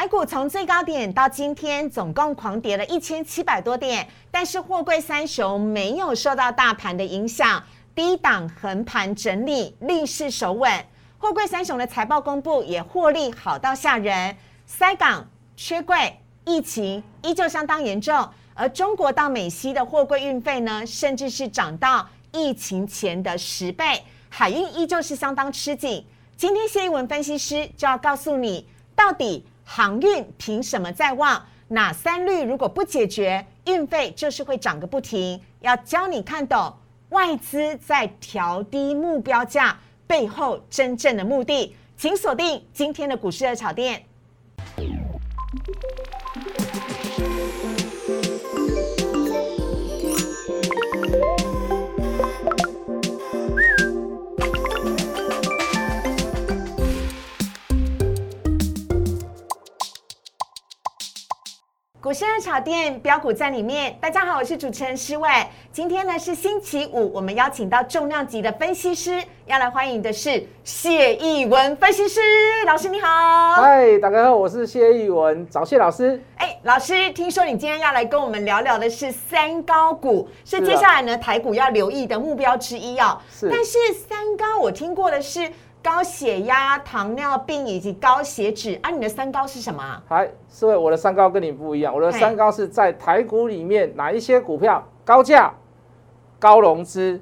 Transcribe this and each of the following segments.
台股从最高点到今天总共狂跌了一千七百多点，但是货柜三雄没有受到大盘的影响，低档横盘整理，逆势守稳。货柜三雄的财报公布也获利好到吓人，塞港缺柜，疫情依旧相当严重，而中国到美西的货柜运费呢，甚至是涨到疫情前的十倍，海运依旧是相当吃紧。今天谢一文分析师就要告诉你，到底。航运凭什么在望？哪三率如果不解决，运费就是会涨个不停。要教你看懂外资在调低目标价背后真正的目的，请锁定今天的股市热炒店。股市热炒店标股在里面，大家好，我是主持人施伟。今天呢是星期五，我们邀请到重量级的分析师，要来欢迎的是谢义文分析师老师，你好。嗨，大家好，我是谢义文，找谢老师。哎，老师，听说你今天要来跟我们聊聊的是三高股，是接下来呢台股要留意的目标之一哦。是。但是三高我听过的是。高血压、糖尿病以及高血脂，啊，你的三高是什么？嗨，四位，我的三高跟你不一样，我的三高是在台股里面哪一些股票高价、高融资、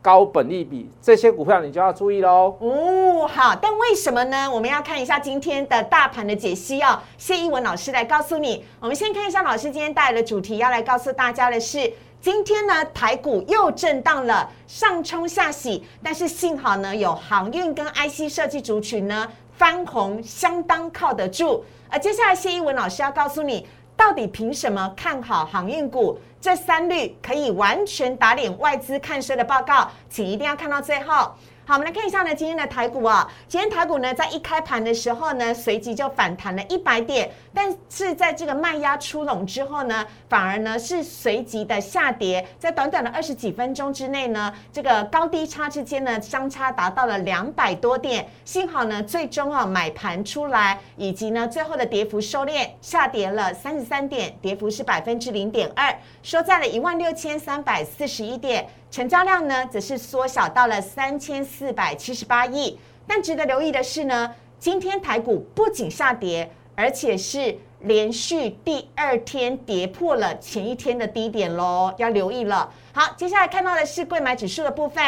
高本利比这些股票，你就要注意喽。哦，好，但为什么呢？我们要看一下今天的大盘的解析哦。谢一文老师来告诉你。我们先看一下老师今天带来的主题，要来告诉大家的是。今天呢，台股又震荡了，上冲下洗，但是幸好呢，有航运跟 IC 设计族群呢翻红，相当靠得住。而接下来谢一文老师要告诉你，到底凭什么看好航运股？这三率可以完全打脸外资看衰的报告，请一定要看到最后。好，我们来看一下呢，今天的台股啊，今天台股呢，在一开盘的时候呢，随即就反弹了一百点，但是在这个卖压出笼之后呢，反而呢是随即的下跌，在短短的二十几分钟之内呢，这个高低差之间呢，相差达到了两百多点，幸好呢，最终啊买盘出来，以及呢最后的跌幅收敛，下跌了三十三点，跌幅是百分之零点二，收在了一万六千三百四十一点。成交量呢，则是缩小到了三千四百七十八亿。但值得留意的是呢，今天台股不仅下跌，而且是连续第二天跌破了前一天的低点喽，要留意了。好，接下来看到的是贵买指数的部分，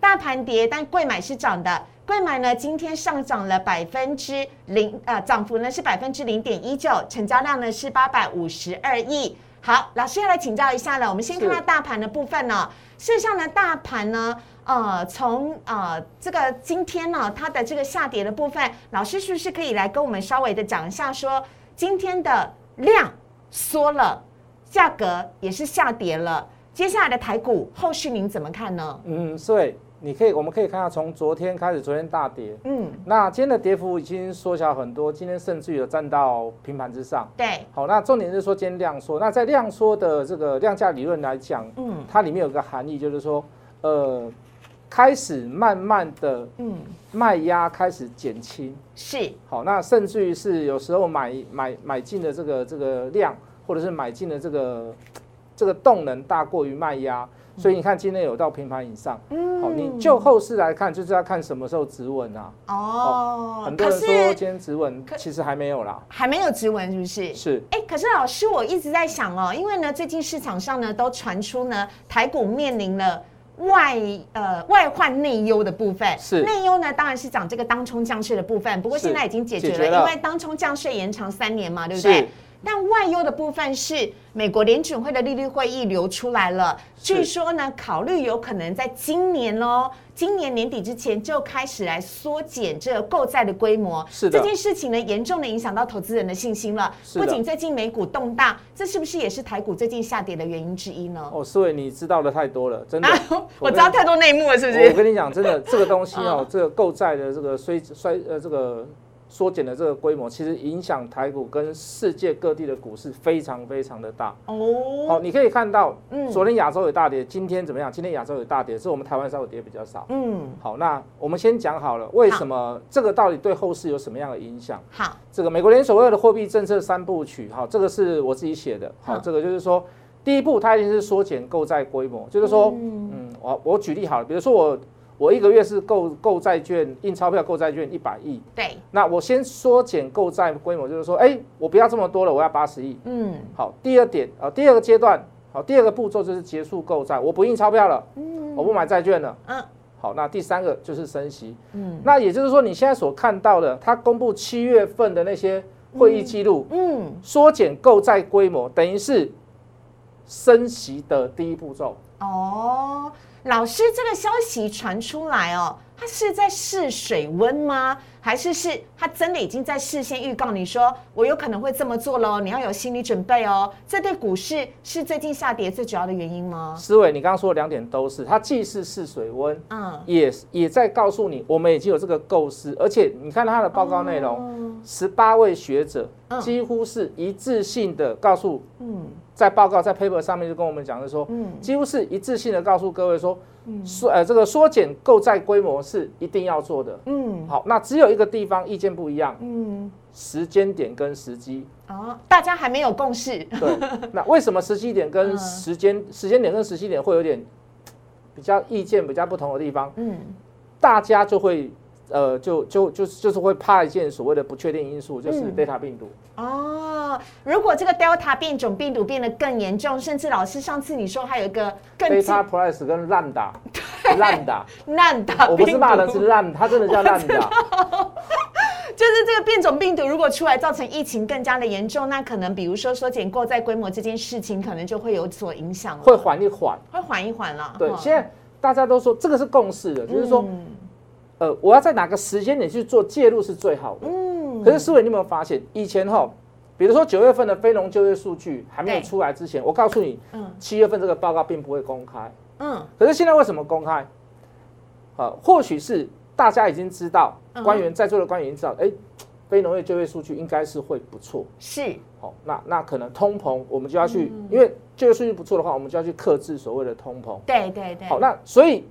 大盘跌，但贵买是涨的。贵买呢，今天上涨了百分之零，呃，涨幅呢是百分之零点一九，成交量呢是八百五十二亿。好，老师要来请教一下了。我们先看到大盘的部分呢。事实上呢，大盘呢，呃，从呃这个今天呢，它的这个下跌的部分，老师是不是可以来跟我们稍微的讲一下，说今天的量缩了，价格也是下跌了，接下来的台股后续您怎么看呢？嗯，对。你可以，我们可以看到，从昨天开始，昨天大跌，嗯，那今天的跌幅已经缩小很多，今天甚至有站到平盘之上。对，好，那重点是说今天量缩，那在量缩的这个量价理论来讲，嗯，它里面有个含义，就是说，呃，开始慢慢的，嗯，卖压开始减轻，是，好，那甚至于是有时候买买买进的这个这个量，或者是买进的这个这个动能大过于卖压。所以你看，今天有到平盘以上，嗯，好，你就后市来看，就是要看什么时候止稳啊。哦，很多人说今天止稳，其实还没有啦，还没有止稳，是不是？是。哎，可是老师，我一直在想哦，因为呢，最近市场上呢都传出呢，台股面临了外呃外患内忧的部分。是。内忧呢，当然是讲这个当冲降税的部分，不过现在已经解决了，因为当冲降税延长三年嘛，对不对？但外忧的部分是。美国联准会的利率会议流出来了，据说呢，考虑有可能在今年哦，今年年底之前就开始来缩减这个购债的规模。是的，这件事情呢，严重的影响到投资人的信心了。不仅最近美股动荡，这是不是也是台股最近下跌的原因之一呢？哦，思伟，你知道的太多了，真的，我知道太多内幕了，是不是？我跟你讲，真的，这个东西哦，这个购债的这个衰衰呃这个。缩减的这个规模，其实影响台股跟世界各地的股市非常非常的大。哦，好，你可以看到，嗯昨天亚洲有大跌，今天怎么样？今天亚洲有大跌，是我们台湾稍微跌比较少。嗯，好，那我们先讲好了，为什么这个到底对后市有什么样的影响？好，这个美国联储会的货币政策三部曲，好，这个是我自己写的。好，好这个就是说，第一步它一定是缩减购债规模，就是说，嗯嗯，我我举例好了，比如说我我一个月是购购债券印钞票购债券一百亿，对，那我先缩减购债规模，就是说，哎，我不要这么多了，我要八十亿。嗯。好，第二点啊，第二个阶段，好，第二个步骤就是结束购债，我不印钞票了，嗯。我不买债券了。嗯。好，那第三个就是升息。嗯。那也就是说，你现在所看到的，他公布七月份的那些会议记录，嗯，缩减购债规模，等于是升息的第一步骤。哦，老师，这个消息传出来哦，他是在试水温吗？还是是他真的已经在事先预告你说，我有可能会这么做喽？你要有心理准备哦。这对股市是最近下跌最主要的原因吗？思伟，你刚刚说的两点都是，它既是试水温，嗯，也也在告诉你，我们已经有这个构思，而且你看它的报告内容，十八位学者嗯几乎是一致性的告诉，嗯在报告在 paper 上面就跟我们讲的说，嗯。几乎是一致性的告诉各位说，缩呃这个缩减购债规模是一定要做的。嗯。好，那只有一个地方意见不一样，嗯，时间点跟时机。啊，大家还没有共识，对，那为什么时机点跟嗯。时间、时间点跟时机点会有点比较意见比较不同的地方？嗯。大家就会呃就就就就是会怕一件所谓的不确定因素，就是嗯 Delta 病毒。哦，如果这个 Delta 变种病毒变得更严重，甚至老师上次你说还有一个 Delta Plus 跟烂打，烂打，烂打我不是骂人，是烂，它真的叫 烂打。就是这个变种病毒如果出来造成疫情更加的严重，那可能比如说缩减购债规模这件事情，可能就会有所影响了，会缓一缓。会缓一缓了。对，哈现在大家都说这个是共识的，就是说，嗯呃，我要在哪个时间点去做介入是最好的。嗯可是思维，你有没有发现，以前哈，比如说九月份的非农就业数据还没有出来之前，我告诉你，嗯七月份这个报告并不会公开。嗯可是现在为什么公开？呃，或许是大家已经知道，嗯官员在座的官员已经知道，哎，非农业就业数据应该是会不错。是好，那那可能通膨，我们就要去，嗯因为就业数据不错的话，我们就要去克制所谓的通膨。对对对，好，那所以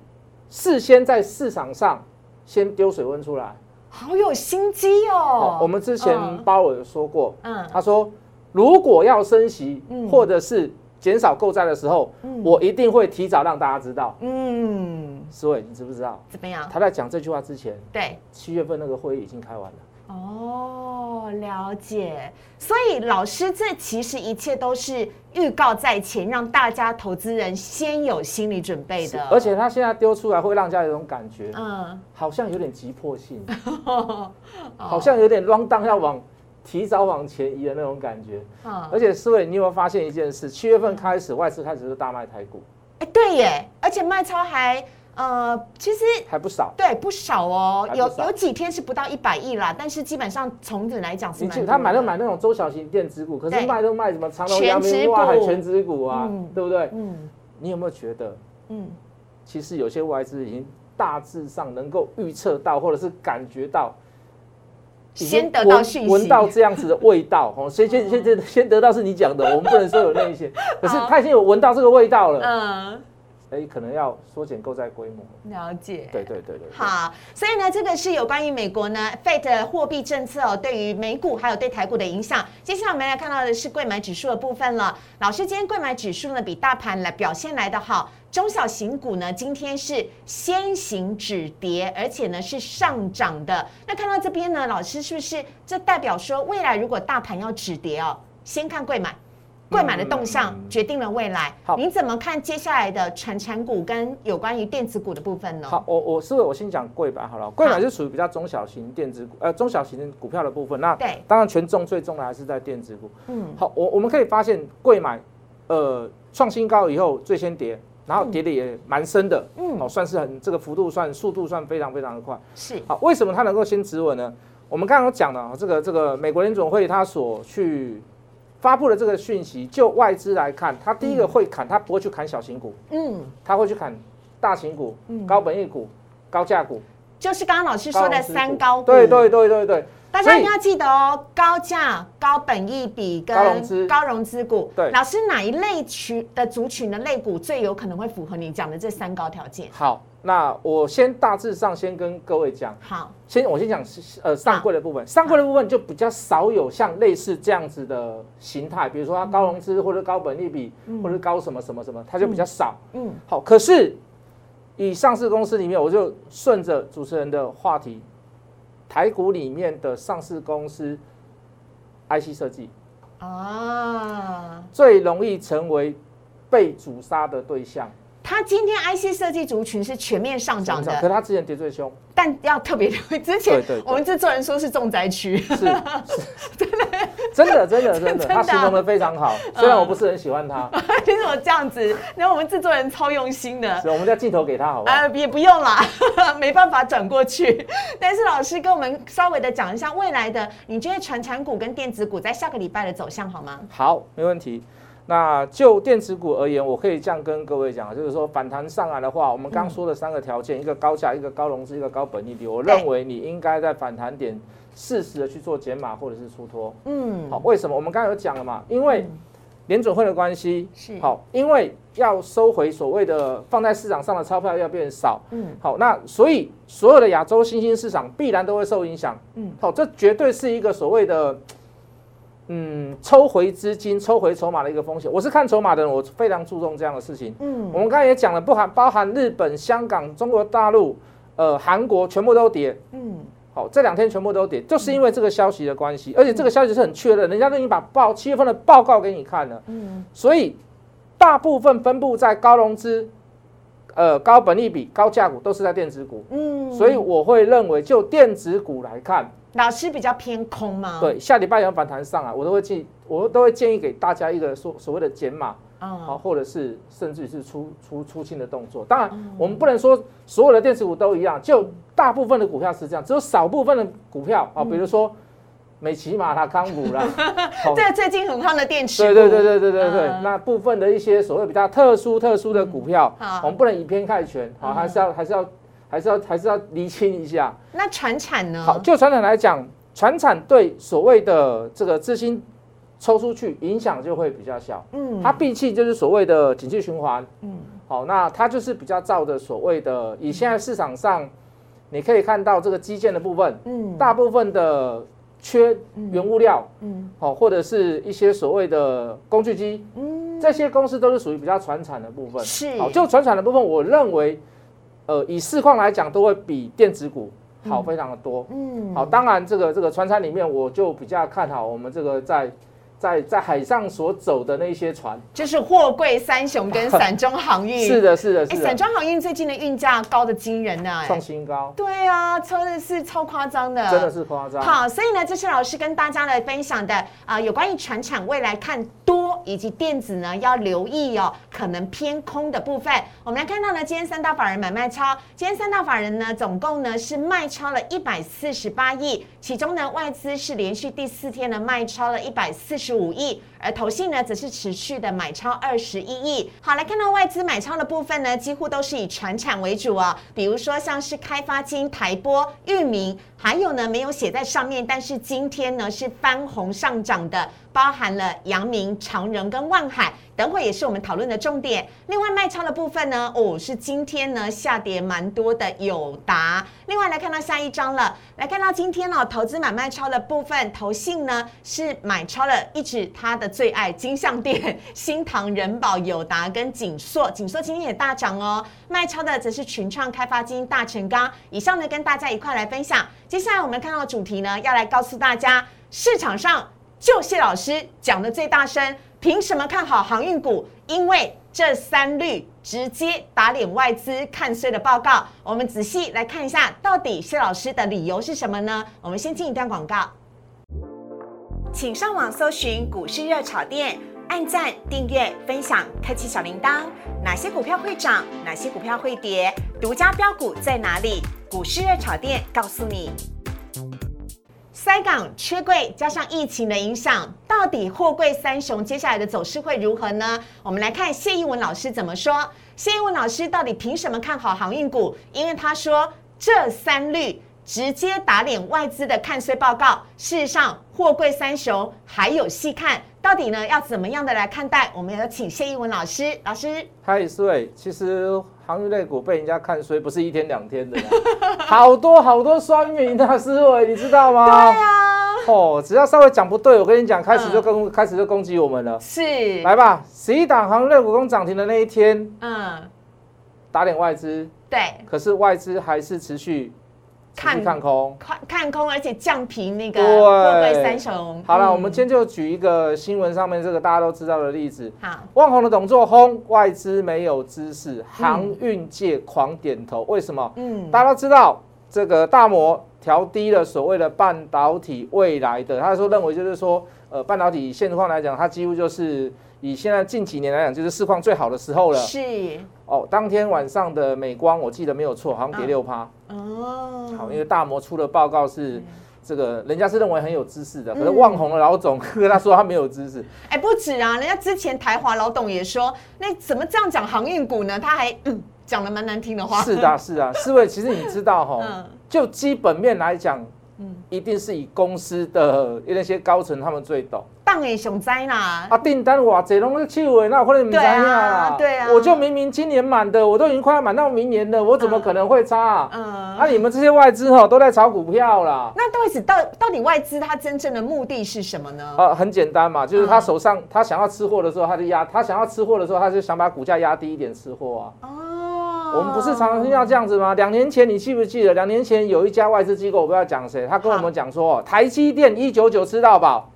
事先在市场上先丢水温出来。好有心机哦。我们之前嗯鲍尔有说过，嗯他说如果要升息嗯或者是减少购债的时候，嗯我一定会提早让大家知道。嗯思伟，你知不知道？怎么样？他在讲这句话之前，对。七月份那个会议已经开完了。哦，了解。所以老师，这其实一切都是预告在前，让大家投资人先有心理准备的。而且他现在丢出来，会让人家有一种感觉，嗯，好像有点急迫性，哦 好像有点 run down 要往提早往前移的那种感觉。嗯而且思伟，你有没有发现一件事？七月份开始，外资开始是大卖台股，哎，对耶，而且卖超还呃，其实还不少。对不少哦，有有几天是不到一百亿啦，但是基本上从整来讲是他买都买那种中小型电子股，可是卖都卖什么长隆、全阳明、指股。哇海全指股啊嗯，对不对？嗯。你有没有觉得，嗯，其实有些外资已经大致上能够预测到，或者是感觉到，先得到闻讯息。闻到这样子的味道哦。先先先先先得到是你讲的，我们不能说有那一些，可是他已经有闻到这个味道了，嗯，哎，可能要缩减购债规模。了解。对对对对。对好，所以呢，这个是有关于美国呢 Fed 货币政策哦，对于美股还有对台股的影响。接下来我们来看到的是贵买指数的部分了。老师，今天贵买指数呢比大盘来表现来的好，中小型股呢今天是先行止跌，而且呢是上涨的。那看到这边呢，老师是不是这代表说未来如果大盘要止跌哦，先看贵买？贵买的动向嗯决定了未来，好你怎么看接下来的传产股跟有关于电子股的部分呢？好，我我是我先讲贵买好了，贵买是属于比较中小型电子股，呃，中小型的股票的部分。那对当然权重最重的还是在电子股。嗯，好，我我们可以发现贵买，呃，创新高以后最先跌，然后跌的也蛮深的，嗯哦，算是很这个幅度算速度算非常非常的快。是，好，为什么它能够先止稳呢？我们刚刚有讲了，哦这个这个美国联总会它所去发布了这个讯息，就外资来看，他第一个会砍，他不会去砍小型股，嗯，他会去砍大型股、嗯高本益股、高价股。就是刚刚老师说的三高股，对对对对对。大家一定要记得哦，高价、高本益比跟高融资高融资股。对。老师哪一类群的族群的类股最有可能会符合你讲的这三高条件？好，那我先大致上先跟各位讲，好，先我先讲呃上柜的部分，上柜的部分就比较少有像类似这样子的形态，比如说它高融资或者高本益比或者高什么什么什么，它就比较少。嗯，好，可是以上市公司里面，我就顺着主持人的话题，台股里面的上市公司 IC 设计啊，最容易成为被主杀的对象，它今天 IC 设计族群是全面上涨的。可的，它之前跌最凶，但要特别留意，之前我们制作人说是重灾区，是是，真的真的真的，真的 他形容的非常好，虽然我不是很喜欢他，你怎么这样子？然后我们制作人超用心的，是我们叫镜头给他好不好？呃，也不用啦，没办法转过去。但是老师跟我们稍微的讲一下未来的，你觉得传产股跟电子股在下个礼拜的走向好吗？好，没问题。那就电子股而言，我可以这样跟各位讲，就是说反弹上来的话，我们刚刚说的三个条件，一个高价，一个高融资，一个高本利比，我认为你应该在反弹点适时的去做减码或者是出脱。嗯，好，为什么？我们刚才有讲了嘛，因为联准会的关系，是好，因为要收回所谓的放在市场上的钞票要变少，嗯好，那所以所有的亚洲新兴市场必然都会受影响，嗯好，这绝对是一个所谓的。嗯，抽回资金、抽回筹码的一个风险，我是看筹码的人，我非常注重这样的事情。嗯我们刚才也讲了，不含包含日本、香港、中国大陆、呃韩国，全部都跌。嗯好，这两天全部都跌，就是因为这个消息的关系，而且这个消息是很确认，人家都已经把报七月份的报告给你看了，嗯所以大部分分布在高融资、呃高本利比、高价股都是在电子股，嗯所以我会认为就电子股来看，老师比较偏空吗？，对下礼拜有反弹上来，我都会建我都会建议给大家一个所所谓的减码。好，嗯或者是甚至是出出出清的动作。当然，我们不能说所有的电子股都一样，就大部分的股票是这样，只有少部分的股票啊，比如说美骑马啦、康股啦，好这最近很夯的电池股，对对对对对对对嗯，那部分的一些所谓比较特殊特殊的股票好，我们不能以偏概全，好，嗯还是要还是要还是要还是要厘清一下。那船产呢？好，就船产来讲，船产对所谓的这个资金抽出去影响就会比较小。嗯。它闭气就是所谓的景气循环，嗯。好，那它就是比较照着所谓的，以现在市场上，你可以看到这个基建的部分，嗯。大部分的缺原物料，嗯。好，或者是一些所谓的工具机，嗯。这些公司都是属于比较传产的部分。是。好，就传产的部分，我认为，呃，以市况来讲，都会比电子股好非常的多。嗯。好，当然这个这个船产里面，我就比较看好我们这个在在在海上所走的那些船。就是货柜三雄跟散装航运。是的，是的，哎，是的，散装航运最近的运价高的惊人呢、哎创新高，对啊，真的是超夸张的，真的是夸张。好，所以呢，这是老师跟大家来分享的啊、有关于船产未来看多以及电子呢要留意哦，可能偏空的部分。我们来看到呢，今天三大法人买卖超，今天三大法人呢总共呢是卖超了一百四十八亿，其中呢外资是连续第四天呢卖超了一百四十十五亿。而投信呢，则是持续的买超二十一亿。好，来看到外资买超的部分呢，几乎都是以船产为主啊，比如说像是开发金、台玻、域名，还有呢没有写在上面，但是今天呢是翻红上涨的，包含了阳明、长荣跟万海。等会也是我们讨论的重点。另外卖超的部分呢，哦，是今天呢下跌蛮多的友达。另外来看到下一张了，来看到今天哦，投资买卖超的部分，投信呢是买超了一直它的最爱金项店、新唐人保、友达跟锦硕，锦硕今天也大涨哦。卖超的则是群创、开发金、大成钢。以上呢跟大家一块来分享。接下来我们看到的主题呢，要来告诉大家市场上。就谢老师讲的最大声，凭什么看好航运股？因为这三率直接打脸外资看衰的报告。我们仔细来看一下，到底谢老师的理由是什么呢？我们先进一段广告，请上网搜寻股市热炒店，按赞、订阅、分享，开启小铃铛。哪些股票会涨？哪些股票会跌？独家标股在哪里？股市热炒店告诉你。塞港缺柜加上疫情的影响，到底货柜三雄接下来的走势会如何呢？我们来看谢一文老师怎么说。谢一文老师到底凭什么看好航运股？因为他说这三率直接打脸外资的看衰报告。事实上，货柜三雄还有戏看，到底呢要怎么样的来看待？我们有请谢一文老师，老师。嗨，思伟，其实航运类股被人家看衰，不是一天两天的，好多好多酸民的思维，你知道吗？对啊。哦，只要稍微讲不对，我跟你讲，开始就攻，开始就攻击我们了。是，来吧，十一档航运类股攻涨停的那一天，嗯，打脸外资，对，可是外资还是持续看看空，看看空，而且降平那个货柜三雄。好了，我们今天就举一个新闻上面这个大家都知道的例子。好，万宏的董座轰，外资没有知识，航运界狂点头。为什么？嗯，大家都知道这个大摩。调低了所谓的半导体未来的，他说认为就是说，呃，半导体现况来讲，它几乎就是以现在近几年来讲，就是市况最好的时候了。是哦，当天晚上的美光，我记得没有错，好像跌六趴。哦，好，因为大摩出的报告是这个，人家是认为很有知识的，可是望红的老总跟他说他没有知识。哎，不止啊，人家之前台华老董也说，那怎么这样讲航运股呢？他还讲了蛮难听的话。是的，是啊，四位，其实你知道哈。就基本面来讲，嗯，一定是以公司的那些高层他们最懂。当然熊灾啦！啊，订单哇，这拢是七尾，那可能唔知啊。对啊，我就明明今年满的，我都已经快要满到明年了，我怎么可能会差？嗯，啊，你们这些外资哈都在炒股票啦。那到底到到底外资它真正的目的是什么呢？啊，很简单嘛，就是他手上他想要吃货的时候，他就压；他想要吃货的时候，他就想把股价压低一点吃货啊。哦。我们不是常常听到这样子吗？两年前你记不记得？两年前有一家外资机构，我不知道讲谁，他跟我们讲说，台积电一九九吃到饱。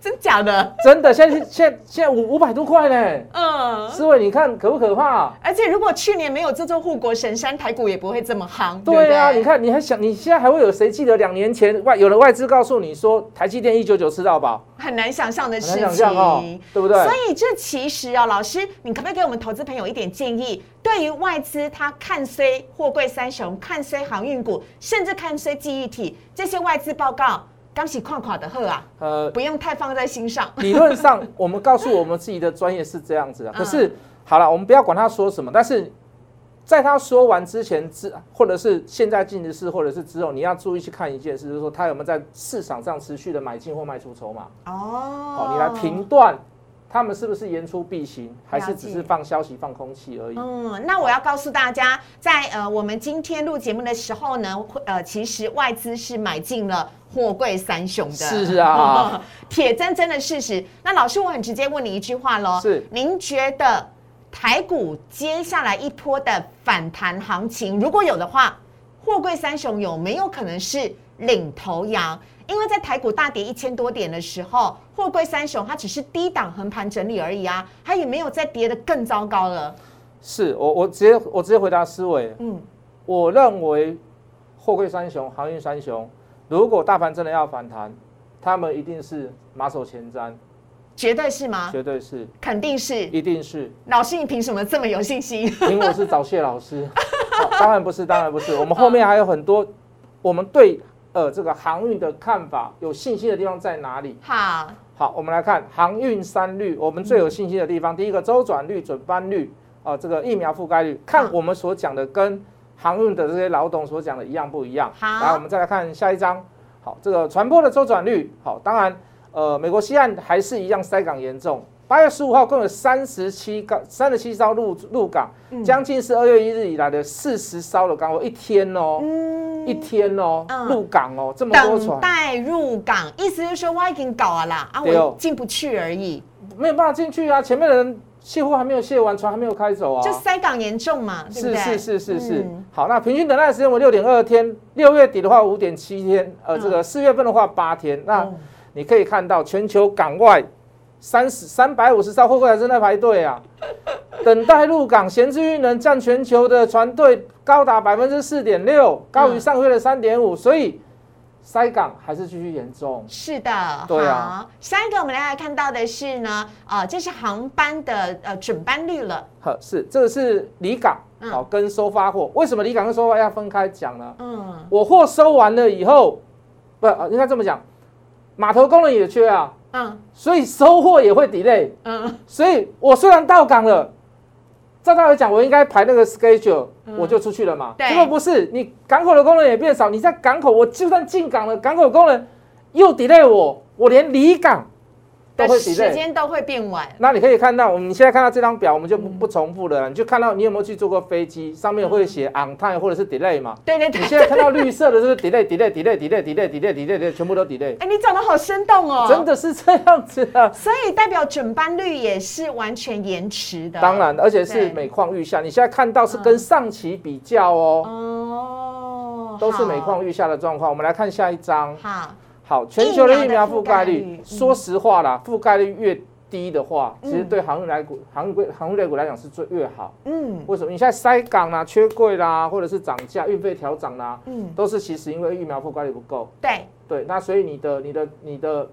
真假的？真的，现在现现在五五百多块呢。嗯，四位，你看可不可怕？而且如果去年没有这座护国神山，台股也不会这么夯。对啊，你看，你还想，你现在还会有谁记得两年前外有了外资告诉你说台积电一九九吃到饱？很难想象的事情，对不对？所以这其实啊，老师，你可不可以给我们投资朋友一点建议？对于外资，他看衰货柜三雄，看衰航运股，甚至看衰记忆体，这些外资报告。刚起垮垮的喝啊，呃，不用太放在心上。理论上，我们告诉我们自己的专业是这样子的。可是，好了，我们不要管他说什么。但是，在他说完之前之，或者是现在进的事，或者是之后，你要注意去看一件事，就是说他有没有在市场上持续的买进或卖出筹码。哦，好，你来评断。他们是不是言出必行，还是只是放消息、放空气而已？嗯，那我要告诉大家，在呃，我们今天录节目的时候呢，呃，其实外资是买进了货柜三雄的，是啊，铁铮铮的事实。那老师，我很直接问你一句话喽，是，您觉得台股接下来一波的反弹行情，如果有的话，货柜三雄有没有可能是领头羊？因为在台股大跌一千多点的时候，货柜三雄它只是低档横盘整理而已啊，它也没有再跌的更糟糕了。是我我直接我直接回答思维，嗯，我认为货柜三雄、航运三雄，如果大盘真的要反弹，他们一定是马首前瞻，绝对是吗？绝对是，肯定是，一定是。老师，你凭什么这么有信心？因为我是找谢老师，当然不是，当然不是，我们后面还有很多，我们对。呃，这个航运的看法有信心的地方在哪里？好，好，我们来看航运三率，我们最有信心的地方，第一个周转率、准班率，啊，这个疫苗覆盖率，看我们所讲的跟航运的这些老董所讲的一样不一样？好，来，我们再来看下一章。好，这个船舶的周转率，好，当然，呃，美国西岸还是一样塞港严重。八月十五号共有三十七港、三十七艘入入港，将近是二月一日以来的四十艘的港货一天哦，一天哦，入港哦，这么多船。等待入港，意思就是说我已经搞了啦，啊，我进不去而已，没有办法进去啊，前面的人卸货还没有卸完，船还没有开走啊，就塞港严重嘛，是是是是是，好，那平均等待时间为六点二天，六月底的话五点七天，呃，这个四月份的话八天，那你可以看到全球港外。三十三百五十艘货柜还正在排队啊，等待入港，闲置运能占全球的船队高达百分之四点六，高于上月的三点五，所以塞港还是继续严重。是的，对啊。下一个我们来看到的是呢，啊，这是航班的呃准班率了。呵，是这个是离港好跟收发货，为什么离港跟收发要分开讲呢？嗯，我货收完了以后，不应该这么讲，码头工人也缺啊。嗯，所以收货也会 delay。嗯，所以我虽然到港了，照道理讲，我应该排那个 schedule，、我就出去了嘛。嗯对结果不是，你港口的工人也变少，你在港口，我就算进港了，港口工人又 delay 我，我连离港都会的时。间都会变晚。那你可以看到，我们现在看到这张表，我们就不嗯不重复了，你就看到你有没有去坐过飞机，上面会写 on time 或者是 delay 嘛。对对对你，现在看到绿色的，就是 delay delay delay delay delay delay delay delay，全部都 delay，哎，你讲的好生动哦，真。的是这样子啊。所以代表准班率也是完全延迟的。当然，而且是每况愈下。你现在看到是跟上期比较哦，哦，都是每好况愈下的状况。我们来看下一张。好，好，全球的疫苗覆覆盖率说实话啦，覆盖率越低的话，其实嗯对航运来股、航运股、航运类股来讲是最越好。嗯为什么？你现在塞港啦、缺柜啦，或者是涨价、运费调涨啦，嗯，都是其实因为疫苗覆盖率不够。对，对，那所以你的、你的、你的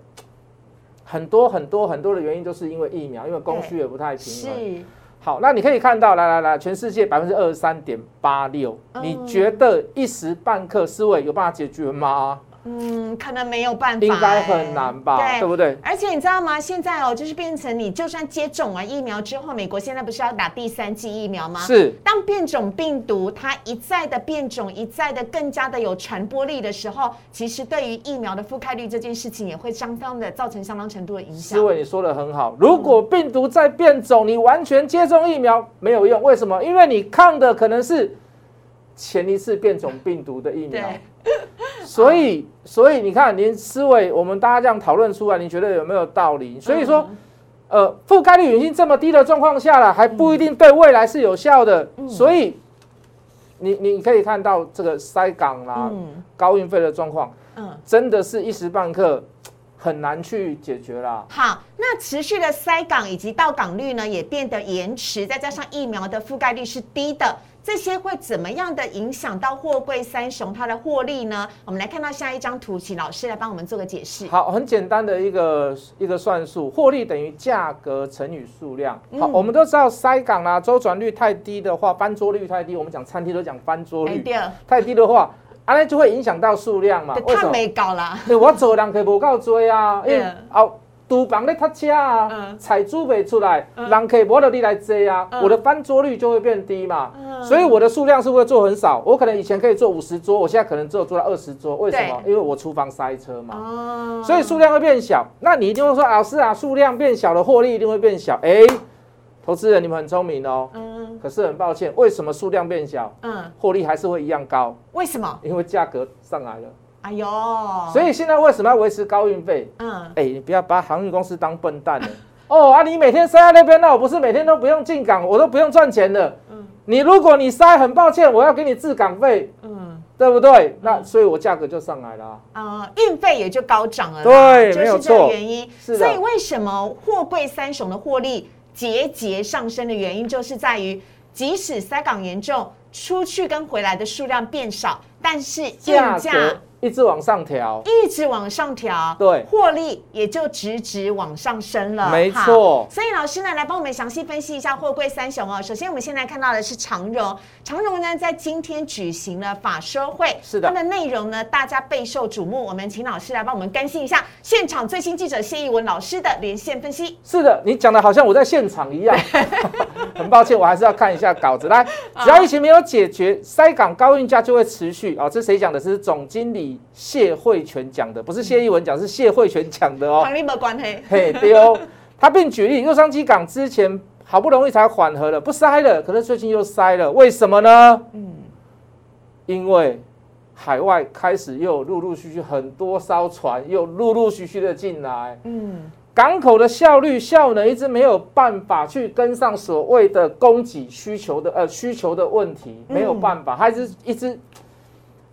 很多很多很多的原因都是因为疫苗，因为供需也不太平衡。是，好，那你可以看到，来来来，全世界百分之二十三点八六，嗯你觉得一时半刻思维有办法解决吗？嗯，可能没有办法，应该很难吧，对对不对？而且你知道吗？现在哦，就是变成你就算接种完疫苗之后，美国现在不是要打第三剂疫苗吗？。是，当变种病毒它一再的变种，一再的更加的有传播力的时候，其实对于疫苗的覆盖率这件事情也会相当的造成相当程度的影响。思维你说的很好。如果病毒在变种，你完全接种疫苗没有用，为什么？因为你抗的可能是前一次变种病毒的疫苗。对，所以，所以你看，连思维，我们大家这样讨论出来，你觉得有没有道理？所以说，呃，覆盖率已经这么低的状况下了，还不一定对未来是有效的。所以，你你可以看到这个塞港啦、嗯高运费的状况，嗯。真的是一时半刻很难去解决啦。好，那持续的塞港以及到港率呢，也变得延迟，再加上疫苗的覆盖率是低的，这些会怎么样的影响到货柜三雄它的获利呢？我们来看到下一张图，请老师来帮我们做个解释。好，很简单的一个一个算术，获利等于价格乘以数量。好，嗯我们都知道塞港啦、周转率太低的话，翻桌率太低，我们讲餐厅都讲翻桌率，太低的话，啊，那就会影响到数量嘛。太没搞啦。对，我做人可无够多啊，因为嗯哦，厨房咧读车啊嗯，菜煮袂出来，嗯人可无得你来坐啊，嗯我的翻桌率就会变低嘛。嗯所以我的数量是不是做很少？我可能以前可以做五十桌，我现在可能只有做到二十桌，为什么？因为我厨房塞车嘛。哦所以数量会变小，那你一定会说，老师啊，数量变小了，获利一定会变小。哎，投资人你们很聪明哦，嗯可是很抱歉，为什么数量变小，嗯，获利还是会一样高？为什么？因为价格上来了。哎呦，所以现在为什么要维持高运费？嗯，哎，你不要把航运公司当笨蛋了。哦啊，你每天塞在那边，那我不是每天都不用进港，我都不用赚钱的。嗯你如果你塞，很抱歉，我要给你滞港费，嗯对不对？那所以我价格就上来了啊。呃，运费也就高涨了，对就是这个没有错原因。是所以为什么货柜三雄的获利节节上升的原因，就是在于即使塞港严重，出去跟回来的数量变少，但是运价一直往上调，一直往上调，对获利也就直直往上升了。没好错所以老师呢，来帮我们详细分析一下货柜三雄哦。首先，我们现在看到的是长荣，长荣呢在今天举行了法说会，是的它的内容呢大家备受瞩目。我们请老师来帮我们更新一下现场最新记者谢逸文老师的连线分析。是的，你讲的好像我在现场一样。很抱歉，我还是要看一下稿子。来，只要疫情没有解决，塞港高运价就会持续哦。这谁讲的？是总经理谢慧全讲的，不是谢逸文讲，是谢慧全讲的哦。黄立没关系，嘿，对哦。他并举例，洛杉矶港之前好不容易才缓和了，不塞了，可是最近又塞了，为什么呢？嗯，因为海外开始又陆陆续续很多艘船又陆陆续续的进来，嗯，港口的效率效能一直没有办法去跟上所谓的供给需求的呃需求的问题，嗯没有办法，它一直一直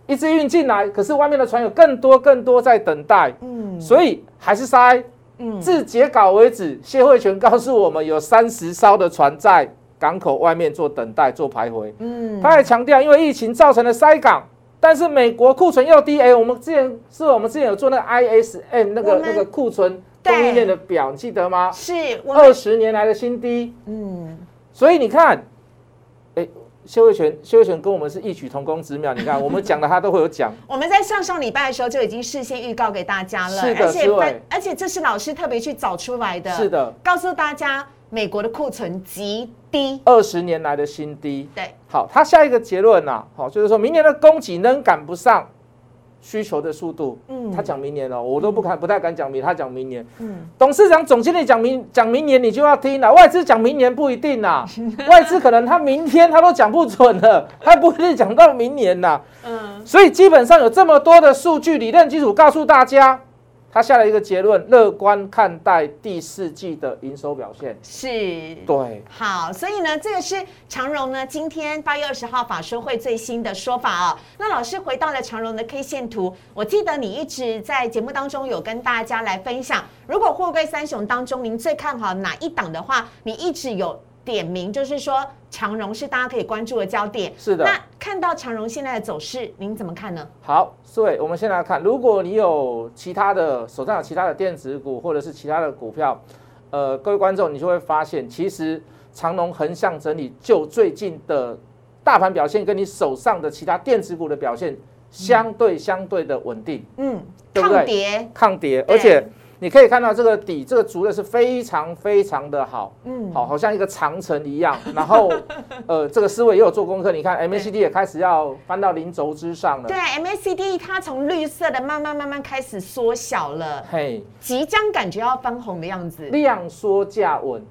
一直运进来，可是外面的船有更多更多在等待，嗯，所以还是塞。嗯，至截稿为止，谢慧全告诉我们有三十艘的船在港口外面做等待、做徘徊。嗯，他还强调，因为疫情造成的塞港，但是美国库存又低。哎，我们之前是我们之前有做那个 ISM 那个那个库存供应链的表，你记得吗？是我二十年来的新低。嗯，所以你看，哎，谢慧全谢慧全跟我们是异曲同工之妙。你看我们讲的他都会有讲。我们在上上礼拜的时候就已经事先预告给大家了，是的而且而且这是老师特别去找出来的，是的，告诉大家美国的库存极低，二十年来的新低。对，好，他下一个结论呐，好，就是说明年的供给仍赶不上需求的速度。嗯他讲明年了，我都不敢不太敢讲明，他讲明年。嗯，董事长、总经理讲明讲明年，你就要听了。外资讲明年不一定啦，外资可能他明天他都讲不准了，他不一定讲到明年呐。嗯，所以基本上有这么多的数据理论基础告诉大家，他下了一个结论，乐观看待第四季的营收表现。是。对，好，所以呢，这个是长荣呢今天八月二十号法说会最新的说法哦。那老师回到了长荣的 K 线图，我记得你一直在节目当中有跟大家来分享，如果货柜三雄当中您最看好哪一档的话，你一直有点名，就是说长荣是大家可以关注的焦点。是的那看到长荣现在的走势，您怎么看呢？好，四位，我们先来看，如果你有其他的手上有其他的电子股或者是其他的股票，呃，各位观众，你就会发现，其实长荣横向整理，就最近的大盘表现跟你手上的其他电子股的表现相对相对的稳定，嗯，对不对抗跌，抗跌，而且你可以看到这个底，这个足的是非常非常的好，嗯，好，好像一个长城一样。然后，呃，这个思维也有做功课，你看 MACD 也开始要翻到零轴之上了对。MACD 它从绿色的慢慢慢慢开始缩小了，嘿，即将感觉要翻红的样子。量缩价稳。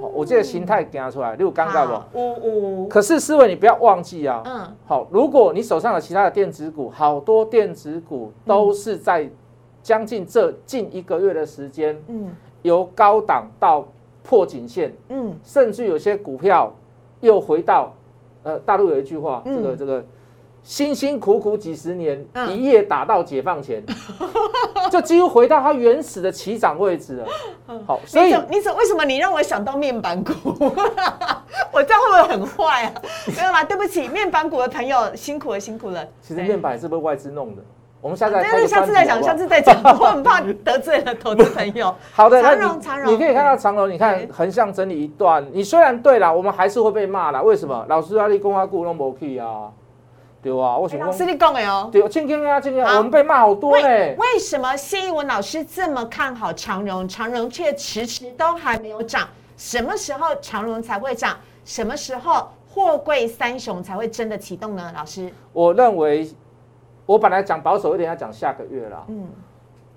好我这个形态给它出来，你有尴尬不？好呜呜，可是思维你不要忘记啊。嗯，好，如果你手上有其他的电子股，好多电子股都是在将近这近一个月的时间，嗯由高档到破颈线，嗯，甚至有些股票又回到，呃，大陆有一句话，嗯这个这个辛辛苦苦几十年，嗯一夜打到解放前，就几乎回到它原始的起涨位置了。好，所以你怎为什么你让我想到面板股？我这样会不会很坏啊？没有啦，对不起，面板股的朋友辛苦了辛苦了。其实面板也是被外资弄的。我们下次来但是下次再讲，下次再讲，我很怕得罪了投资朋友。好的，长荣长荣你可以看到长荣，你看对横向整理一段，你虽然对啦，我们还是会被骂啦。为什么？老师阿力公话股弄不去啊，对啊，我想讲哎老师，你讲的哦。对，今天啊，今天，我们被骂好多呢。为为什么谢一文老师这么看好长荣？长荣却迟迟都还没有涨，什么时候长荣才会涨？什么时候货柜三雄才会真的启动呢？老师，我认为，我本来讲保守一点，要讲下个月啦。嗯，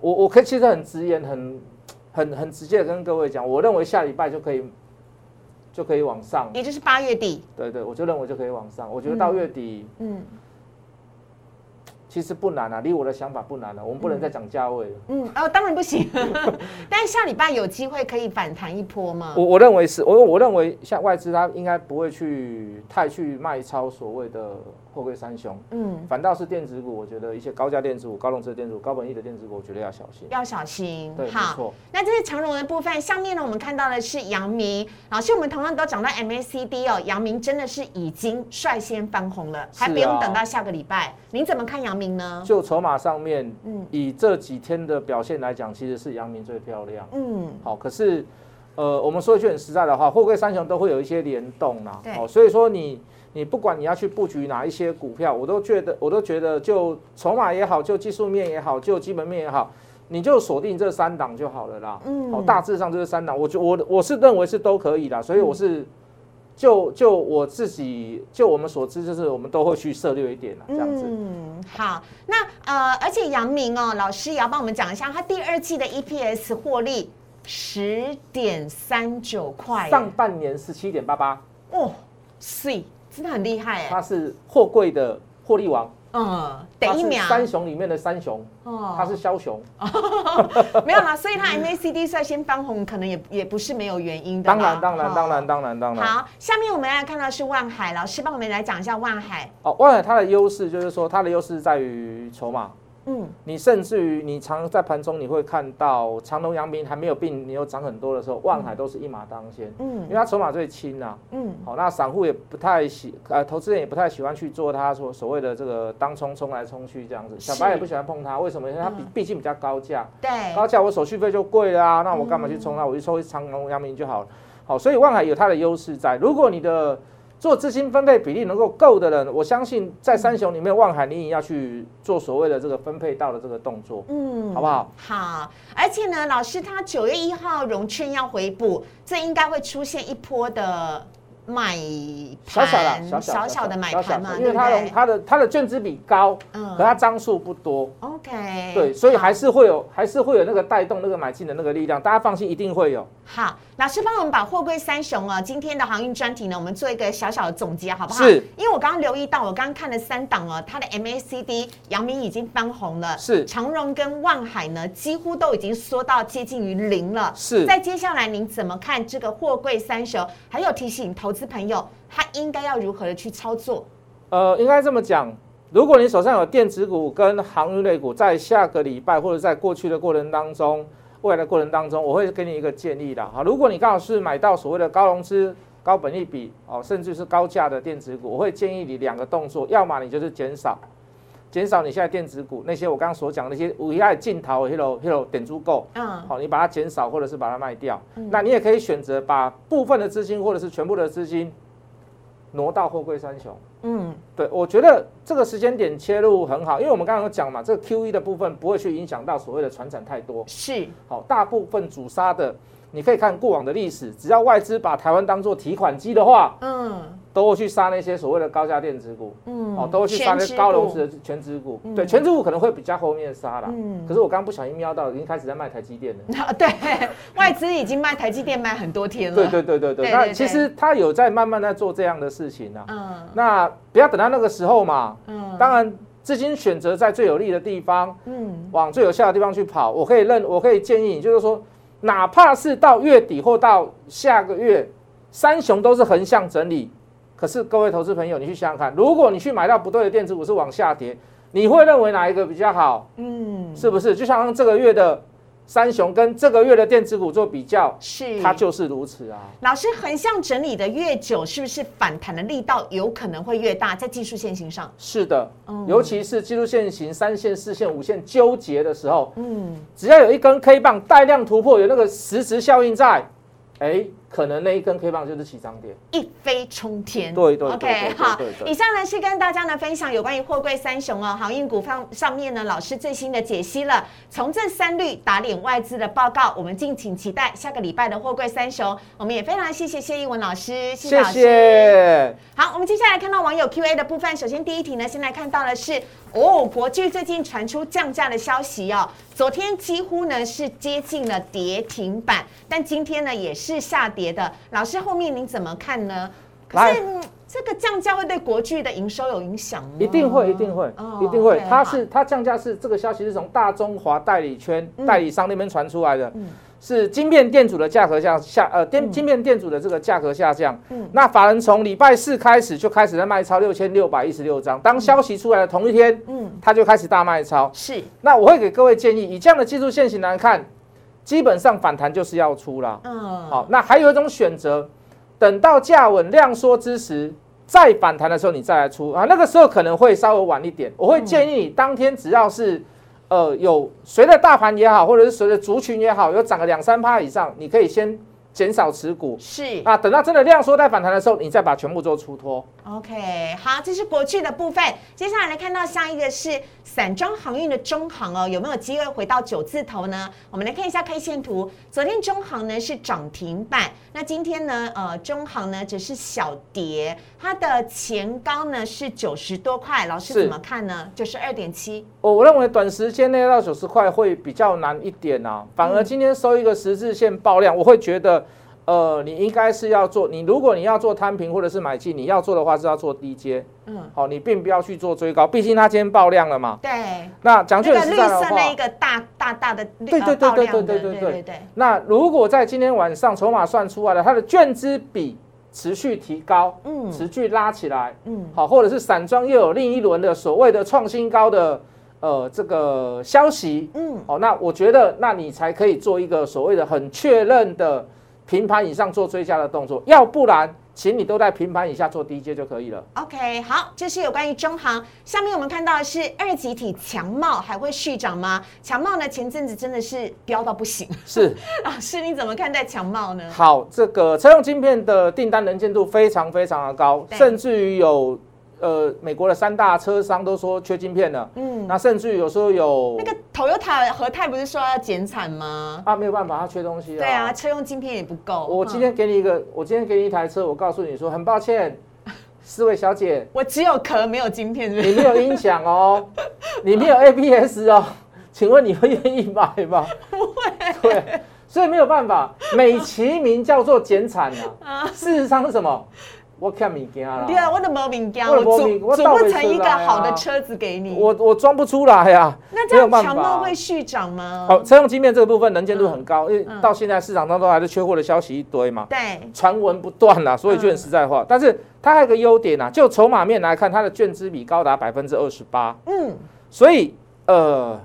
我我可以其实很直言，很很很直接的跟各位讲，我认为下礼拜就可以就可以往上。也就是八月底，对对，我就认为就可以往上。我觉得到月底、嗯其实不难啊，离我的想法不难了、我们不能再讲价位了。嗯，哦，当然不行，但是下礼拜有机会可以反弹一波吗？我我认为是，我我认为像外资它应该不会去太去卖超所谓的货柜三雄，嗯，反倒是电子股，我觉得一些高价电子股、高融资的电子股、高本益的电子股，我觉得要小心。要小心对，没。错。那这是长荣的部分，下面呢我们看到的是阳明，老师我们同样都讲到 MACD 哦，阳明真的是已经率先翻红了，还不用等到下个礼拜。您怎么看阳明呢？就筹码上面，嗯以这几天的表现来讲，其实是阳明最漂亮。嗯，好，可是，呃，我们说一句很实在的话，货柜三雄都会有一些联动啦。对哦，所以说你你不管你要去布局哪一些股票，我都觉得我都觉得就筹码也好，就技术面也好，就基本面也好，你就锁定这三档就好了啦。嗯好，大致上就是三档，我就我我是认为是都可以啦，所以我是。就就我自己，就我们所知，就是我们都会去涉略一点啦，这样子。嗯，好，那呃，而且杨明哦，老师也要帮我们讲一下，他第二季的 EPS 获利十点三九块，上半年十七点八八，哦，是，真的很厉害哎，它是货柜的获利王，嗯，等一秒，三雄里面的三雄，哦他是枭雄。没有啦，所以他 MACD 率先翻红，可能也也不是没有原因的。当然，当然，哦当然，当然，当然。好，下面我们来看到是万海老师帮我们来讲一下万海。哦，万海它的优势就是说，它的优势在于筹码。嗯你甚至于你常在盘中你会看到长隆、阳明还没有并，你有涨很多的时候，万海都是一马当先，嗯因为嗯它筹码最轻啊。嗯好，那散户也不太喜，呃，投资人也不太喜欢去做它所所谓的这个当冲冲来冲去这样子，小白也不喜欢碰它，为什么？因为它比嗯毕竟比较高价，对，高价我手续费就贵啦啊，那我干嘛去冲它？我就抽长隆、阳明就好了。好，所以万海有它的优势在。如果你的做资金分配比例能够够的人，我相信在三雄里面，望海你也要去做所谓的这个分配到的这个动作，嗯，好不好？好，而且呢，老师他九月一号融券要回补，这应该会出现一波的。买小小的小小的买盘嘛，因为它的它的它的券资比高，嗯，可它张数不多，OK，对，所以还是会有还是会有那个带动那个买进的那个力量，大家放心，一定会有。好，老师帮我们把货柜三雄啊，今天的航运专题呢，我们做一个小小的总结，好不好？是。因为我刚刚留意到，我刚刚看了三档哦，它的 MACD 阳明已经翻红了，是。长荣跟万海呢，几乎都已经缩到接近于零了，是。在接下来您怎么看这个货柜三雄？还有提醒投资朋友。他应该要如何的去操作？呃，应该这么讲，如果你手上有电子股跟航运类股，在下个礼拜或者在过去的过程当中，未来的过程当中，我会给你一个建议的哈。如果你刚好是买到所谓的高融资、高本利比哦，甚至是高价的电子股，我会建议你两个动作，要么你就是减少，减少你现在电子股那些我刚刚所讲那些无害镜头、hello hello 点足够，嗯，好，你把它减少或者是把它卖掉，那你也可以选择把部分的资金或者是全部的资金。挪到货柜三雄，嗯，对，我觉得这个时间点切入很好，因为我们刚刚有讲嘛，这个 Q E 的部分不会去影响到所谓的船产太多，是，好，大部分主杀的。你可以看过往的历史，只要外资把台湾当做提款机的话，嗯，都会去杀那些所谓的高价电子股，嗯，哦，都会去杀那些高融资的全职股，对，全职股可能会比较后面杀了，嗯，可是我刚刚不小心瞄到，已经开始在卖台积电了，对，外资已经卖台积电卖很多天了，对对对对对，那其实他有在慢慢在做这样的事情呢，嗯，那不要等到那个时候嘛，嗯，当然资金选择在最有利的地方，嗯，往最有效的地方去跑，我可以认，我可以建议你，就是说。哪怕是到月底或到下个月，三雄都是横向整理。可是各位投资朋友，你去想想看，如果你去买到不对的电子股是往下跌，你会认为哪一个比较好？嗯，是不是？就像这个月的。三雄跟这个月的电子股做比较，是它就是如此啊。老师，横向整理的越久，是不是反弹的力道有可能会越大？在技术线型上，是的，尤其是技术线型三线、四线、五线纠结的时候，嗯，只要有一根 K 棒带量突破，有那个实质效应在。哎，可能那一根 K 棒就是起涨点，一飞冲天。对对，OK，好。以上呢是跟大家呢分享有关于货柜三雄哦，航运股方上面呢老师最新的解析了，从这三率打脸外资的报告，我们敬请期待下个礼拜的货柜三雄。我们也非常谢谢谢一文老师，谢谢。好，我们接下来看到网友 Q&A 的部分，首先第一题呢，先来看到的是。哦，国巨最近传出降价的消息哦，昨天几乎呢是接近了跌停板，但今天呢也是下跌的。老师后面您怎么看呢？可是这个降价会对国巨的营收有影响吗？一定会，一定会，一定会。它是它降价是这个消息是从大中华代理圈代理商那边传出来的。是晶片店主的价格下下呃，电晶片店主的这个价格下降。嗯，那法人从礼拜四开始就开始在卖超六千六百一十六张。当消息出来的同一天，嗯，他就开始大卖超。是，那我会给各位建议，以这样的技术线型来看，基本上反弹就是要出了。嗯，好，那还有一种选择，等到价稳量缩之时，再反弹的时候你再来出啊，那个时候可能会稍微晚一点。我会建议你当天只要是。呃，有随着大盘也好，或者是随着族群也好，有涨个两三趴以上，你可以先。减少持股是啊，等到真的量缩再反弹的时候，你再把全部做出脱。OK，好，这是国巨的部分。接下来来看到下一个是散装航运的中航哦，有没有机会回到九字头呢？我们来看一下 K 线图。昨天中航呢是涨停板，那今天呢，呃，中航呢只是小跌，它的前高呢是九十多块。老师怎么看呢？九十二点七。我我认为短时间内到九十块会比较难一点啊，反而今天收一个十字线爆量，我会觉得。呃，你应该是要做，你如果你要做摊平或者是买进，你要做的话是要做低阶，嗯，好，你并不要去做追高，毕竟它今天爆量了嘛。对。那讲句实在的话，那一个大大大的对对对对对对对对对。那如果在今天晚上筹码算出来了，它的券资比持续提高，嗯，持续拉起来，嗯，好，或者是散装又有另一轮的所谓的创新高的呃这个消息，嗯，好，那我觉得那你才可以做一个所谓的很确认的。平盘以上做追加的动作，要不然，请你都在平盘以下做低阶就可以了。OK，好，这是有关于中行。下面我们看到的是二级体强茂还会续涨吗？强茂呢，前阵子真的是飙到不行。是，老师你怎么看待强茂呢？好，这个车用晶片的订单能见度非常非常的高，甚至于有呃美国的三大车商都说缺晶片了。嗯，那甚至于有时候有那个 Toyota 和泰不是说要减产吗？啊没有办法，它缺东西啊。对啊，车用晶片也不够。我今嗯天给你一个，我今天给你一台车，我告诉你说，很抱歉，四位小姐，我只有壳没有晶片，你是？没有音响哦，你没有 ABS 哦，请问你会愿意买吗？不会。对，所以没有办法，美其名叫做减产啊，事实上是什么？我看物件啦。对，啊，我的没名家，我组组不不成一个好的车子给你。我我装不出来呀、那这样强茂会续涨吗？好，车用晶片这个部分能见度很高，因为嗯。到现在市场当中还是缺货的消息一堆嘛，对，传闻不断啦，所以就很实在化。但是它还有一个优点啊，就筹码面来看，它的券资比高达百分之二十八，嗯，所以呃，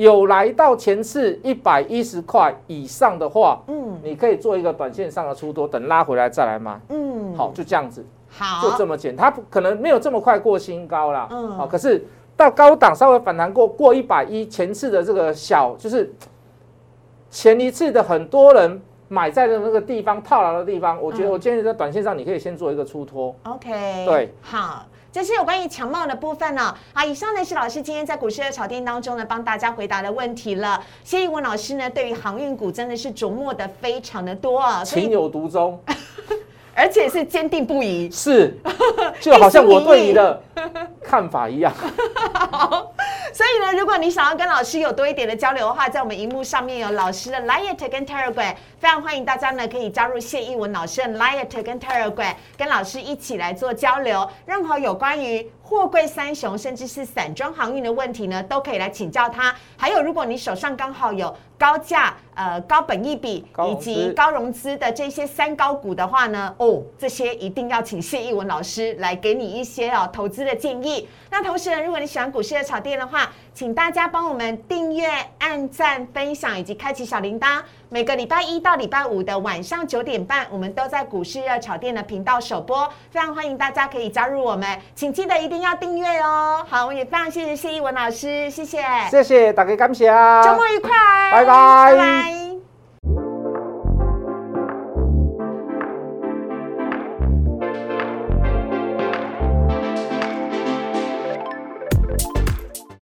有来到前次一百一十块以上的话，嗯你可以做一个短线上的出多，等拉回来再来买。嗯，好，就这样子，好，就这么简单。它不可能没有这么快过新高啦。嗯好，可是到高档稍微反弹过过一百一，前次的这个小就是前一次的很多人买在的那个地方套牢的地方，我觉得嗯我建议在短线上你可以先做一个出脱。OK，对，好。这是有关于强貌的部分呢、好，以上呢是老师今天在股市的炒店当中呢帮大家回答的问题了。谢一文老师呢对于航运股真的是琢磨的非常的多啊，情有独钟，而且是坚定不移。是，就好像我对你的看法一样。所以呢，如果你想要跟老师有多一点的交流的话，在我们荧幕上面有老师的 Liet 跟 Telegram，非常欢迎大家呢可以加入谢义文老师的 Liet 跟 Telegram，跟老师一起来做交流。任何有关于货柜三雄甚至是散装航运的问题呢，都可以来请教他。还有，如果你手上刚好有高价、呃高本益比以及高融资的这些三高股的话呢，哦，这些一定要请谢义文老师来给你一些哦投资的建议。那同时呢，如果你喜欢股市的炒店的话，请大家帮我们订阅、按赞、分享以及开启小铃铛。每个礼拜一到礼拜五的晚上九点半，我们都在股市热炒店的频道首播，非常欢迎大家可以加入我们，请记得一定要订阅哦。好，我也非常谢谢谢一文老师，谢谢，谢谢大家感谢，周末愉快，拜拜拜拜。